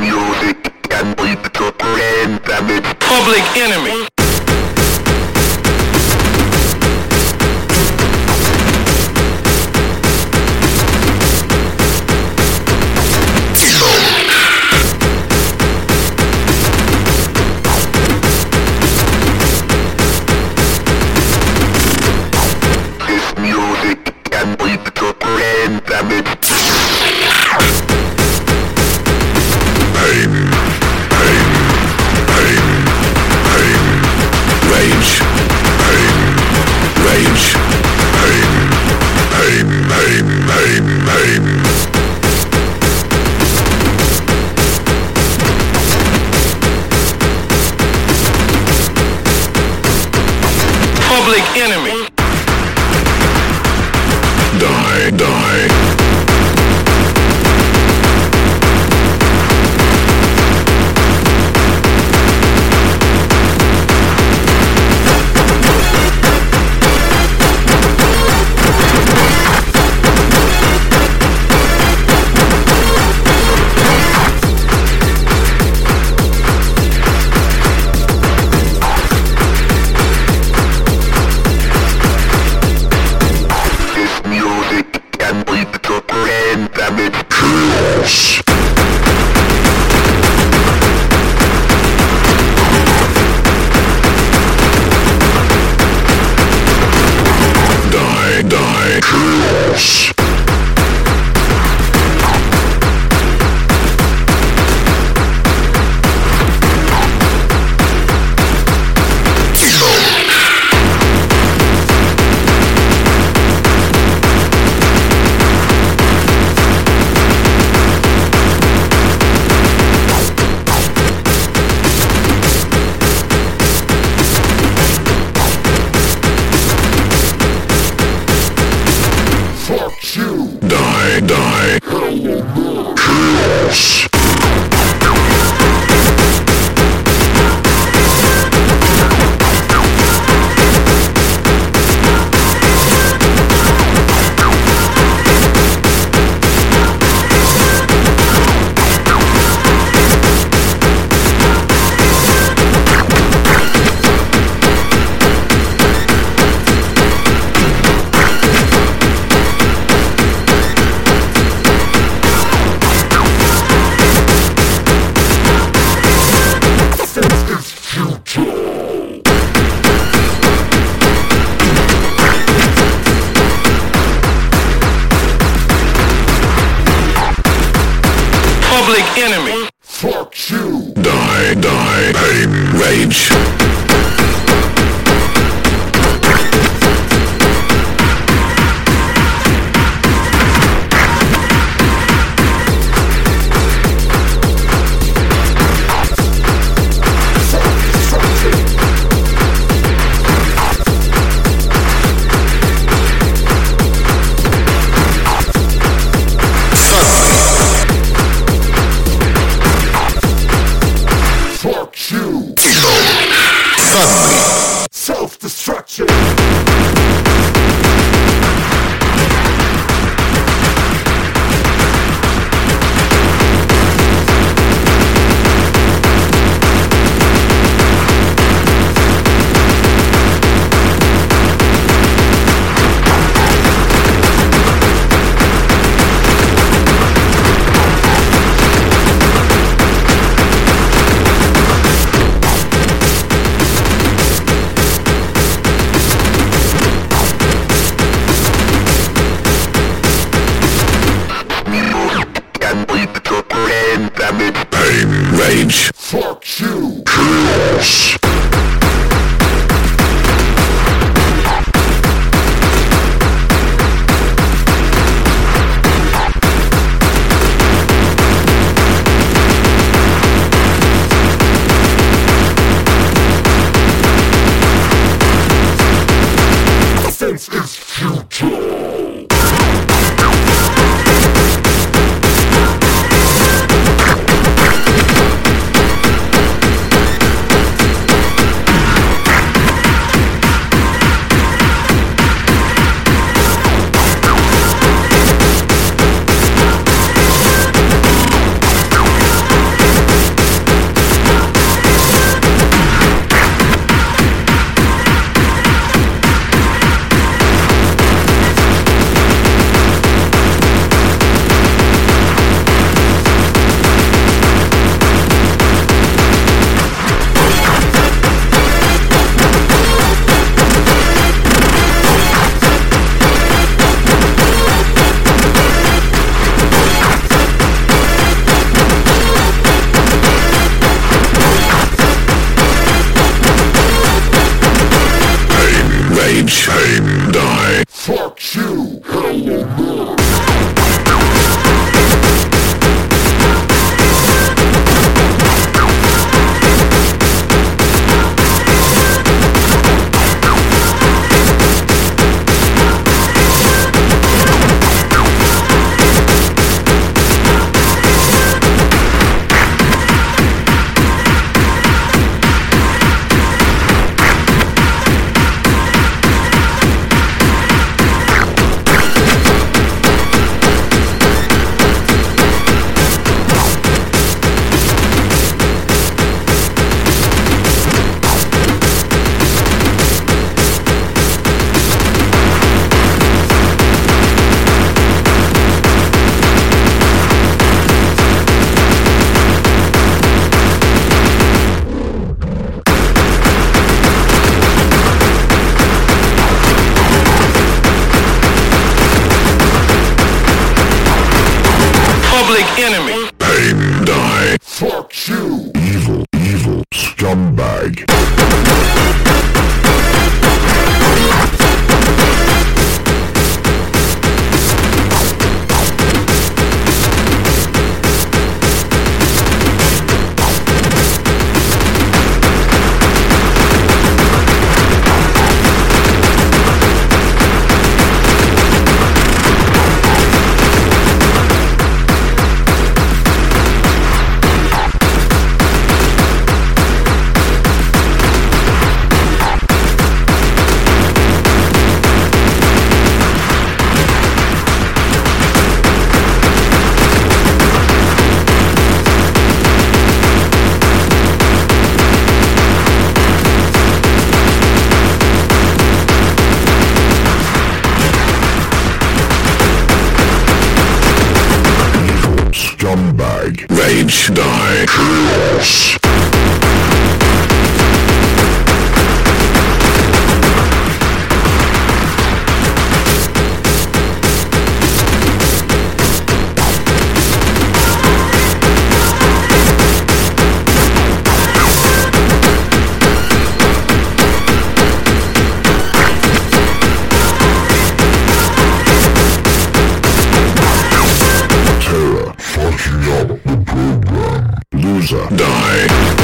music can damage. Public enemy. public enemy. Die, die. Yes. scumbag. Rage, die, chaos. Die.